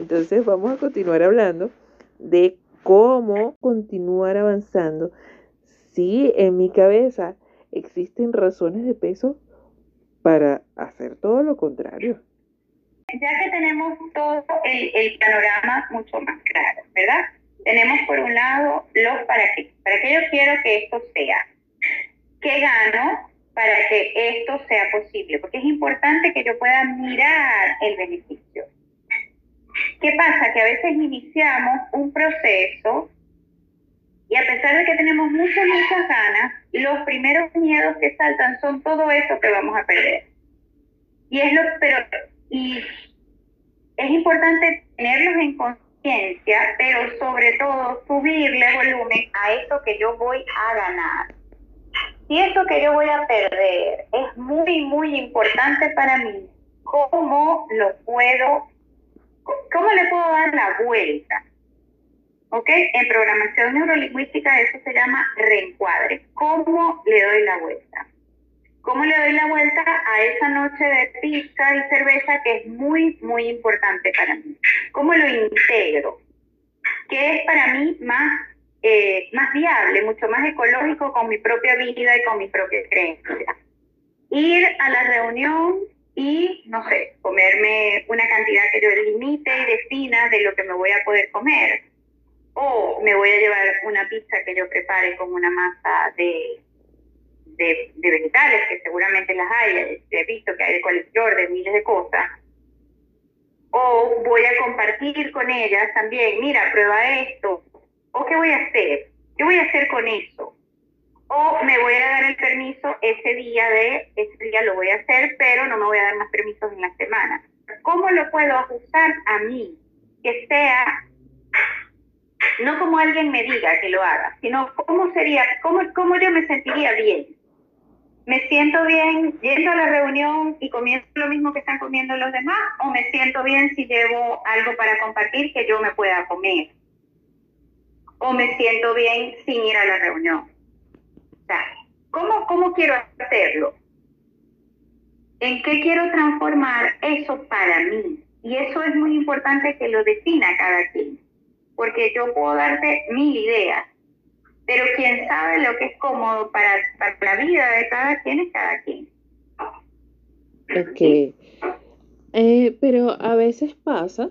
Entonces vamos a continuar hablando de cómo continuar avanzando si en mi cabeza existen razones de peso para hacer todo lo contrario. Ya que tenemos todo el, el panorama mucho más claro, ¿verdad? Tenemos por un lado los para qué. ¿Para qué yo quiero que esto sea? ¿Qué gano para que esto sea posible? Porque es importante que yo pueda mirar el beneficio. ¿Qué pasa? Que a veces iniciamos un proceso y a pesar de que tenemos muchas, muchas ganas, los primeros miedos que saltan son todo eso que vamos a perder. Y es lo, pero, y es importante tenerlos en conciencia, pero sobre todo subirle volumen a eso que yo voy a ganar. Si eso que yo voy a perder es muy, muy importante para mí, ¿cómo lo puedo ¿Cómo le puedo dar la vuelta? ¿Ok? En programación neurolingüística eso se llama reencuadre. ¿Cómo le doy la vuelta? ¿Cómo le doy la vuelta a esa noche de pizza y cerveza que es muy, muy importante para mí? ¿Cómo lo integro? ¿Qué es para mí más, eh, más viable, mucho más ecológico con mi propia vida y con mi propia creencia? Ir a la reunión y, no sé, comerme una cantidad que yo limite y defina de lo que me voy a poder comer. O me voy a llevar una pizza que yo prepare con una masa de, de, vegetales, que seguramente las hay, he visto que hay de colector, de miles de cosas. O voy a compartir con ellas también, mira, prueba esto. ¿O qué voy a hacer? ¿Qué voy a hacer con eso? O me voy a dar el permiso ese día de, ese día lo voy a hacer, pero no me voy a dar más permisos en la semana. ¿Cómo lo puedo ajustar a mí? Que sea, no como alguien me diga que lo haga, sino cómo sería, cómo, cómo yo me sentiría bien. ¿Me siento bien yendo a la reunión y comiendo lo mismo que están comiendo los demás? ¿O me siento bien si llevo algo para compartir que yo me pueda comer? ¿O me siento bien sin ir a la reunión? ¿Cómo, ¿cómo quiero hacerlo? ¿En qué quiero transformar eso para mí? Y eso es muy importante que lo defina cada quien, porque yo puedo darte mil ideas, pero quien sabe lo que es cómodo para, para la vida de cada quien es cada quien. Ok. Eh, pero a veces pasa,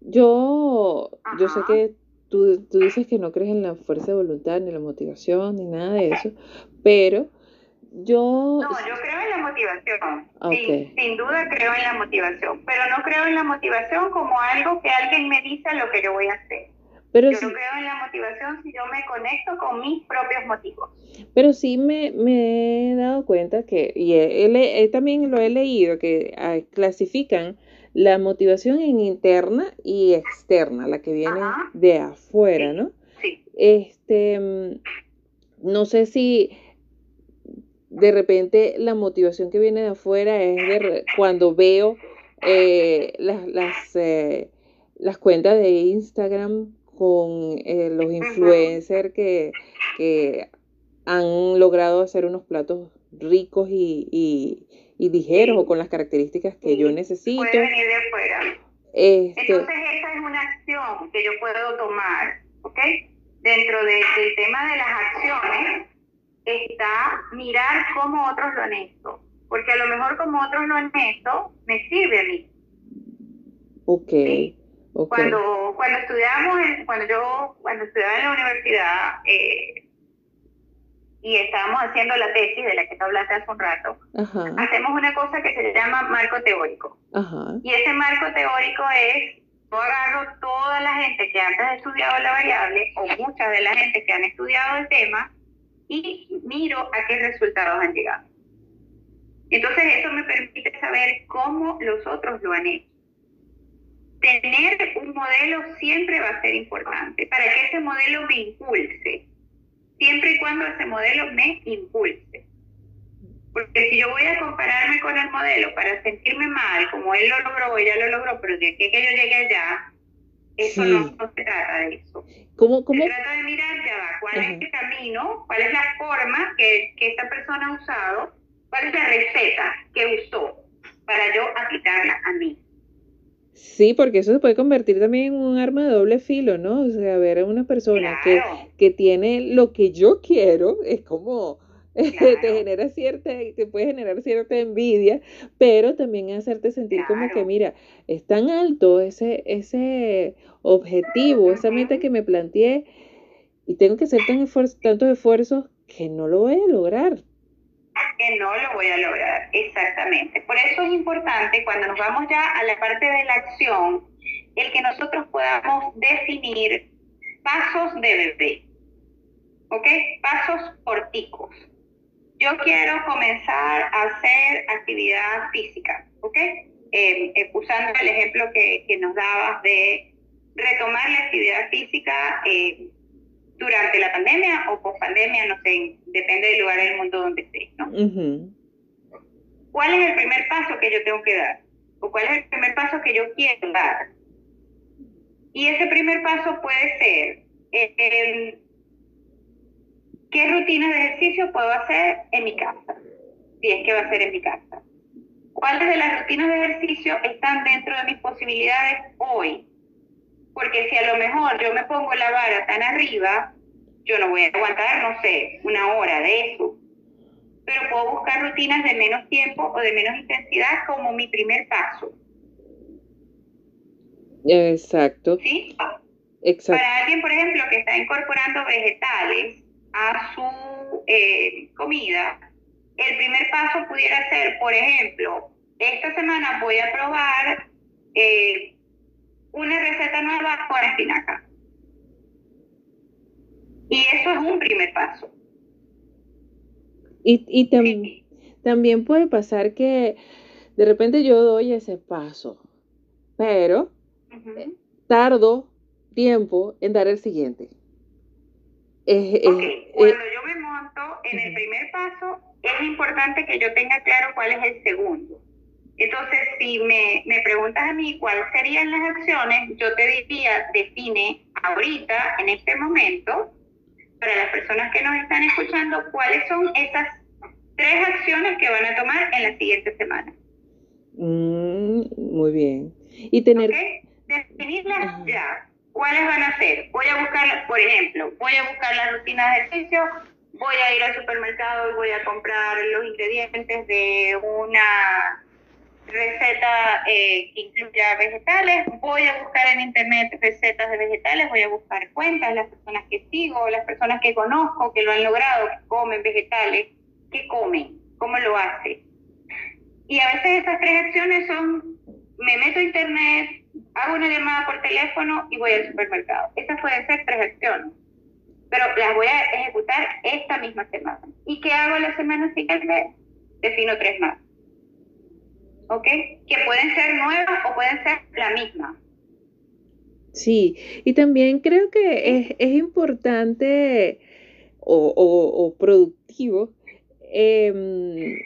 yo, yo sé que Tú, tú, dices que no crees en la fuerza de voluntad, ni la motivación, ni nada de eso, pero yo... No, yo creo en la motivación. Sin, duda creo en la motivación, pero no creo en la motivación como algo que alguien me dice lo que yo voy a hacer. Pero yo creo en la motivación si yo me conecto con mis propios motivos. Pero sí me, me he dado cuenta que, y he, también lo he leído, que ah, clasifican la motivación en interna y externa, la que viene de afuera, ¿no? Sí. Este, mm, no sé si de repente la motivación que viene de afuera es de cuando veo eh, las, las, eh, las, cuentas de Instagram con eh, los influencers que, que, han logrado hacer unos platos ricos y y ligeros o con las características que yo necesito. Puede venir de afuera. Este Entonces esa es una acción que yo puedo tomar, ¿ok? Dentro del tema de las acciones está mirar cómo otros lo han hecho, porque a lo mejor como otros lo han hecho, me sirve a mí. Ok. Cuando, cuando estudiamos, cuando yo, cuando estudiaba en la universidad, eh, y estábamos haciendo la tesis de la que tú hablaste hace un rato, hacemos una cosa que se llama marco teórico. Y ese marco teórico es, yo agarro toda la gente que antes ha estudiado la variable, o mucha de la gente que han estudiado el tema, y miro a qué resultados han llegado. Entonces eso me permite saber cómo los otros lo han hecho. Tener un modelo siempre va a ser importante para que ese modelo me impulse siempre y cuando ese modelo me impulse. Porque si yo voy a compararme con el modelo para sentirme mal, como él lo logró, ella lo logró, pero de que, que yo llegue allá, eso no, se trata de eso. ¿Cómo, cómo? Se trata de mirar ya va, cuál es el camino, cuál es la forma que, que esta persona ha usado, cuál es la receta que usó para yo aplicarla a mí. Sí, porque eso se puede convertir también en un arma de doble filo, ¿no? O sea, ver a una persona que, que tiene lo que yo quiero, es como, te genera cierta, te puede generar cierta envidia, pero también hacerte sentir como que, mira, es tan alto ese, ese objetivo, esa meta que me planteé, y tengo que hacer tan tantos esfuerzos que no lo voy a lograr que no lo voy a lograr. Exactamente. Por eso es importante cuando nos vamos ya a la parte de la acción, el que nosotros podamos definir pasos de bebé. ¿Ok? Pasos corticos. Yo quiero comenzar a hacer actividad física. ¿Ok? Eh, eh, usando el ejemplo que, que, nos dabas de retomar la actividad física eh, durante la pandemia o post pandemia, no sé, depende del lugar del mundo donde estés, ¿no? ¿Cuál es el primer paso que yo tengo que dar? ¿O cuál es el primer paso que yo quiero dar? Y ese primer paso puede ser, eh, ¿qué rutina de ejercicio puedo hacer en mi casa? Si es que va a ser en mi casa. ¿Cuáles de las rutinas de ejercicio están dentro de mis posibilidades hoy? Porque si a lo mejor yo me pongo la vara tan arriba, yo no voy a aguantar, no sé, una hora de eso. Pero puedo buscar rutinas de menos tiempo o de menos intensidad como mi primer paso. Exacto. ¿Sí? Exacto. Para alguien, por ejemplo, que está incorporando vegetales a su eh, comida, el primer paso pudiera ser, por ejemplo, esta semana voy a probar eh, una receta nueva con espinaca. Y eso es un primer paso. Y, y también puede pasar que de repente yo doy ese paso, pero eh, tardo tiempo en dar el siguiente. Cuando yo me monto en el primer paso, es importante que yo tenga claro cuál es el segundo. Entonces, si me, me preguntas a mí cuáles serían las acciones, yo te diría, define ahorita, en este momento, para las personas que nos están escuchando, cuáles son esas tres acciones que van a tomar en la siguiente semana. Mm, muy bien. Y tener... Definirlas ya. ¿Cuáles van a ser? Voy a buscar, por ejemplo, voy a buscar la rutina de ejercicio, voy a ir al supermercado y voy a comprar los ingredientes de una receta eh, que incluya vegetales, voy a buscar en internet recetas de vegetales, voy a buscar cuentas, las personas que sigo, las personas que conozco, que lo han logrado, que comen vegetales, que comen, cómo lo hacen. Y a veces esas tres acciones son, me meto a internet, hago una llamada por teléfono y voy al supermercado. Esas pueden ser tres acciones, pero las voy a ejecutar esta misma semana. ¿Y qué hago la semana siguiente? Defino tres más. ¿Ok? Que pueden ser nuevas o pueden ser la misma. Sí, y también creo que es, importante o, productivo em,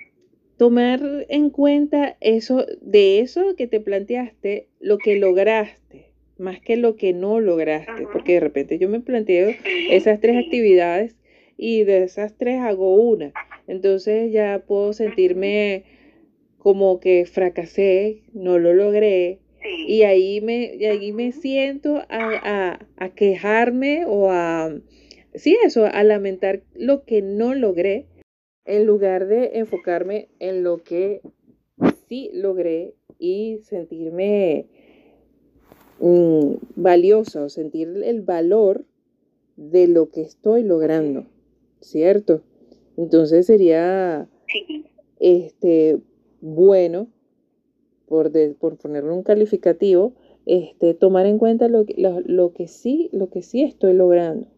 tomar en cuenta eso, de eso que te planteaste, lo que lograste, más que lo que no lograste, porque de repente yo me planteo esas tres actividades y de esas tres hago una, entonces ya puedo sentirme como que fracasé, no lo logré, y ahí me, y ahí me siento a, a, quejarme o a, sí, eso, a lamentar lo que no logré, en lugar de enfocarme en lo que sí logré y sentirme mm, valiosa o sentir el valor de lo que estoy logrando, ¿cierto? Entonces sería este bueno, por, por ponerle un calificativo, este, tomar en cuenta lo que, lo, que sí, lo que sí estoy logrando.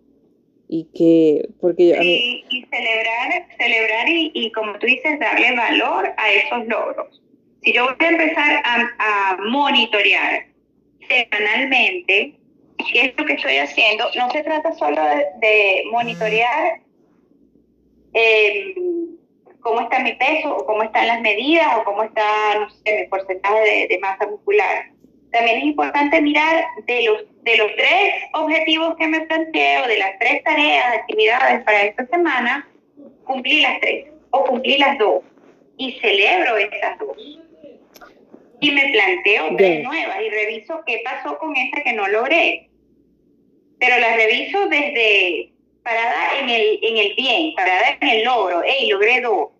Y que, porque y, celebrar, celebrar y, y, como tú dices, darle valor a esos logros. Si yo voy a empezar a, monitorear semanalmente qué es lo que estoy haciendo, no se trata solo de, monitorear eh, cómo está mi peso, o cómo están las medidas, o cómo está, no sé, mi porcentaje de, masa muscular. También es importante mirar de los, de los tres objetivos que me planteo, de las tres tareas, actividades para esta semana, cumplí las tres o cumplí las dos y celebro esas dos. y me planteo tres nuevas y reviso qué pasó con esa que no logré. Pero la reviso desde parada en el, en el bien, parada en el logro, hey, logré dos.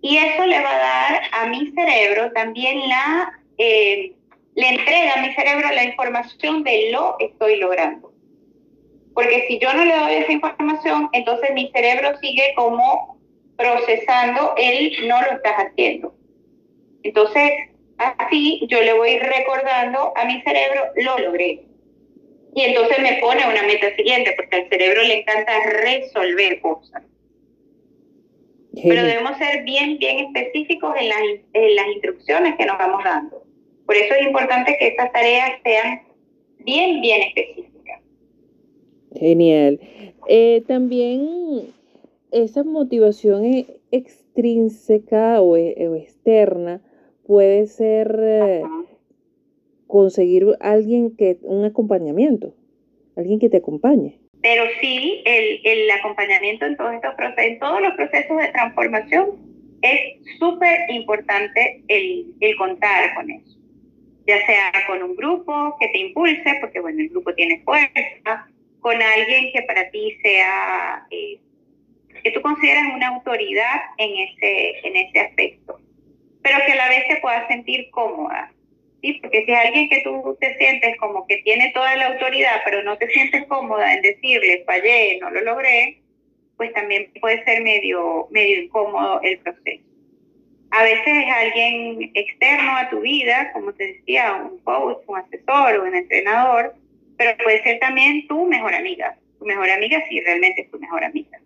Y eso le va a dar a mi cerebro también la, eh, le entrega a mi cerebro la información de lo estoy logrando. Porque si yo no le doy esa información, entonces mi cerebro sigue como procesando el no lo estás haciendo. Entonces, así yo le voy recordando a mi cerebro, lo logré. Y entonces me pone una meta siguiente, porque al cerebro le encanta resolver cosas. Pero debemos ser bien, bien específicos en las, en las instrucciones que nos vamos dando. Por eso es importante que estas tareas sean bien, bien específicas. Genial. Eh, también esa motivación e, extrínseca o, e, o externa puede ser eh, conseguir alguien que, un acompañamiento, alguien que te acompañe. Pero sí, el, el acompañamiento en todos estos procesos, en todos los procesos de transformación, es súper importante el, el contar con eso. Ya sea con un grupo que te impulse, porque bueno, el grupo tiene fuerza, con alguien que para ti sea, eh, que tú consideras una autoridad en ese, en ese aspecto, pero que a la vez te puedas sentir cómoda. ¿Sí? Porque si es alguien que tú te sientes como que tiene toda la autoridad, pero no te sientes cómoda en decirle, fallé, no lo logré, pues también puede ser medio, medio incómodo el proceso. A veces es alguien externo a tu vida, como te decía, un coach, un asesor o un entrenador, pero puede ser también tu mejor amiga. Tu mejor amiga si realmente es tu mejor amiga,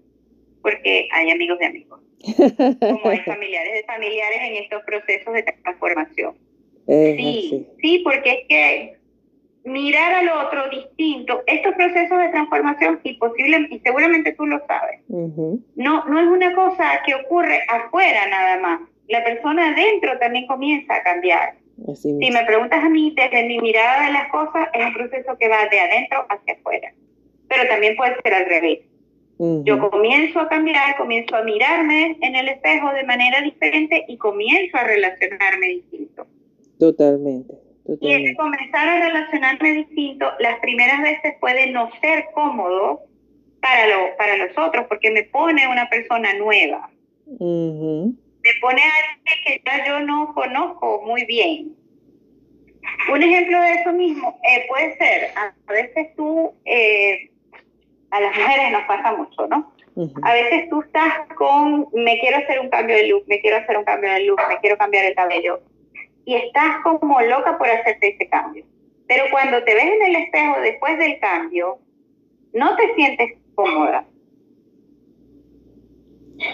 porque hay amigos de amigos, como hay familiares de familiares en estos procesos de transformación sí, sí, porque es que mirar al otro distinto, estos procesos de transformación, y posible, y seguramente tú lo sabes, no, no es una cosa que ocurre afuera nada más. La persona adentro también comienza a cambiar. si me preguntas a mí, desde mi mirada de las cosas, es un proceso que va de adentro hacia afuera. Pero también puede ser al revés. Yo comienzo a cambiar, comienzo a mirarme en el espejo de manera diferente y comienzo a relacionarme distinto. Totalmente, Y el comenzar a relacionarme distinto, las primeras veces puede no ser cómodo para, lo, para los otros, porque me pone una persona nueva. Me pone a alguien que ya yo no conozco muy bien. Un ejemplo de eso mismo eh, puede ser, a veces tú, eh, a las mujeres nos pasa mucho, ¿no? A veces tú estás con, me quiero hacer un cambio de look, me quiero hacer un cambio de look, me quiero cambiar el cabello y estás como loca por hacerte ese cambio. Pero cuando te ves en el espejo después del cambio, no te sientes cómoda.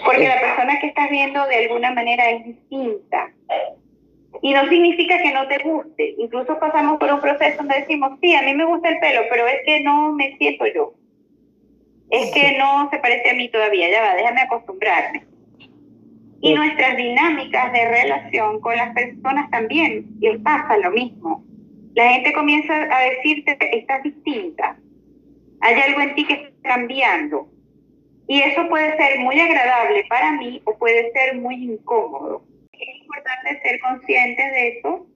Porque la persona que estás viendo de alguna manera es distinta. Y no significa que no te guste. Incluso pasamos por un proceso donde decimos, sí, a mí me gusta el pelo, pero es que no me siento yo. Es que no se parece a mí todavía. Ya va, déjame acostumbrarme. Y nuestras dinámicas de relación con las personas también les pasa lo mismo. La gente comienza a decirte, estás distinta, hay algo en ti que está cambiando. Y eso puede ser muy agradable para mí o puede ser muy incómodo. Es importante ser conscientes de eso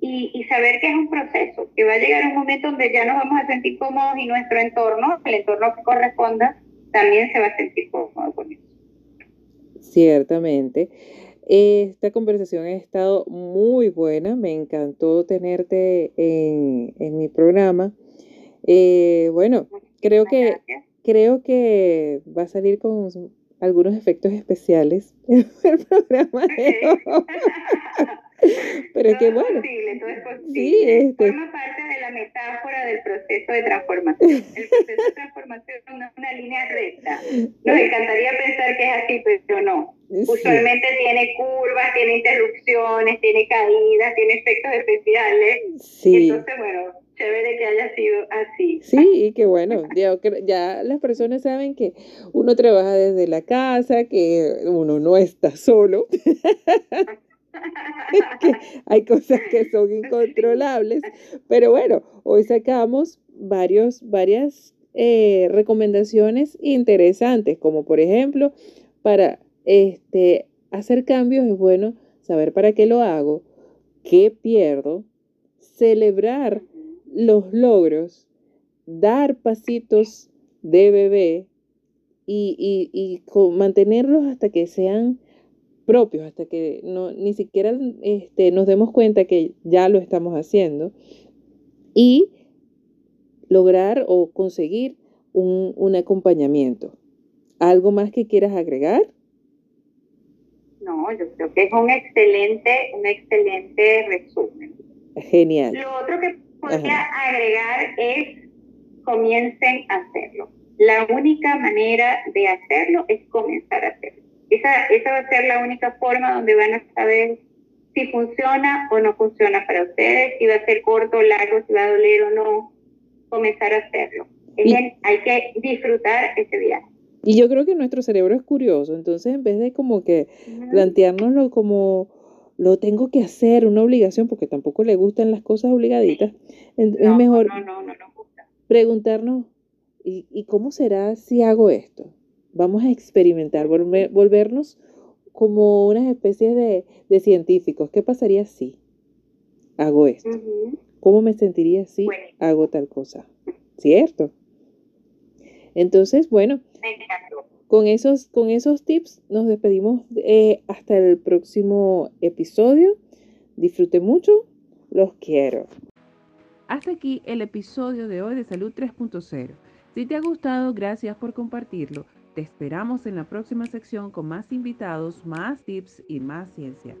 y, y, saber que es un proceso, que va a llegar un momento donde ya nos vamos a sentir cómodos y nuestro entorno, el entorno que corresponda, también se va a sentir cómodo con eso. Ciertamente. Esta conversación ha estado muy buena, me encantó tenerte en, en mi programa. Eh, bueno, creo que, creo que va a salir con algunos efectos especiales el programa Pero qué bueno. Posible, todo es posible. Sí, este... Forma parte de la metáfora del proceso de transformación. El proceso de transformación es una línea recta. Nos encantaría pensar que es así, pero no. Usualmente tiene curvas, tiene interrupciones, tiene caídas, tiene efectos especiales. Sí. Entonces, bueno, chévere que haya sido así. Sí, y que bueno, ya, ya las personas saben que uno trabaja desde la casa, que uno no está solo. hay cosas que son incontrolables, pero bueno, hoy sacamos varios, varias eh, recomendaciones interesantes, como por ejemplo, para este, hacer cambios es bueno saber para qué lo hago, ¿qué pierdo? Celebrar los logros, dar pasitos de bebé y, mantenerlos hasta que sean propios, hasta que no, ni siquiera este, nos demos cuenta que ya lo estamos haciendo y lograr o conseguir un, un acompañamiento. ¿Algo más que quieras agregar? No, yo creo que es un excelente, un excelente resumen. Genial. Lo otro que podría agregar es comiencen a hacerlo. La única manera de hacerlo es comenzar a hacerlo. Esa, esa va a ser la única forma donde van a saber si funciona o no funciona para ustedes, si va a ser corto o largo, si va a doler o no, comenzar a hacerlo. hay que disfrutar ese viaje. Y yo creo que nuestro cerebro es curioso, entonces en vez de como que planteárnoslo como lo tengo que hacer, una obligación, porque tampoco le gustan las cosas obligaditas, es mejor preguntarnos, ¿y, ¿y, cómo será si hago esto? Vamos a experimentar, volvernos como unas especies de, científicos. ¿Qué pasaría si hago esto? ¿Cómo me sentiría si hago tal cosa? ¿Cierto? Entonces, bueno, con esos, con esos tips nos despedimos eh, hasta el próximo episodio. Disfrute mucho, los quiero. Hasta aquí el episodio de hoy de Salud 3.0. Si te ha gustado, gracias por compartirlo. Te esperamos en la próxima sección con más invitados, más tips y más ciencia.